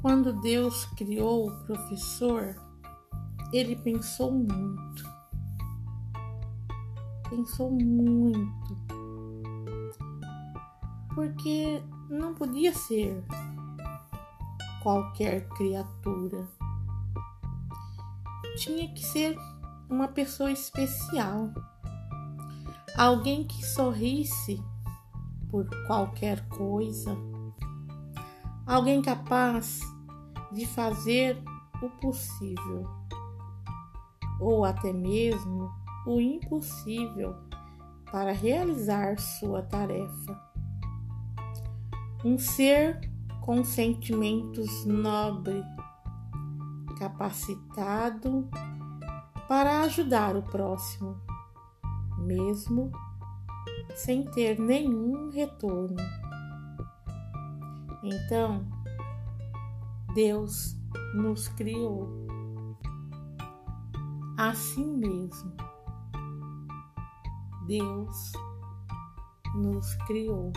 quando Deus criou o professor, ele pensou muito. Pensou muito. Porque não podia ser qualquer criatura. Tinha que ser uma pessoa especial. Alguém que sorrisse por qualquer coisa. Alguém capaz de fazer o possível ou até mesmo o impossível para realizar sua tarefa. Um ser com sentimentos nobres, capacitado para ajudar o próximo, mesmo sem ter nenhum retorno. Então, Deus nos criou assim mesmo. Deus nos criou.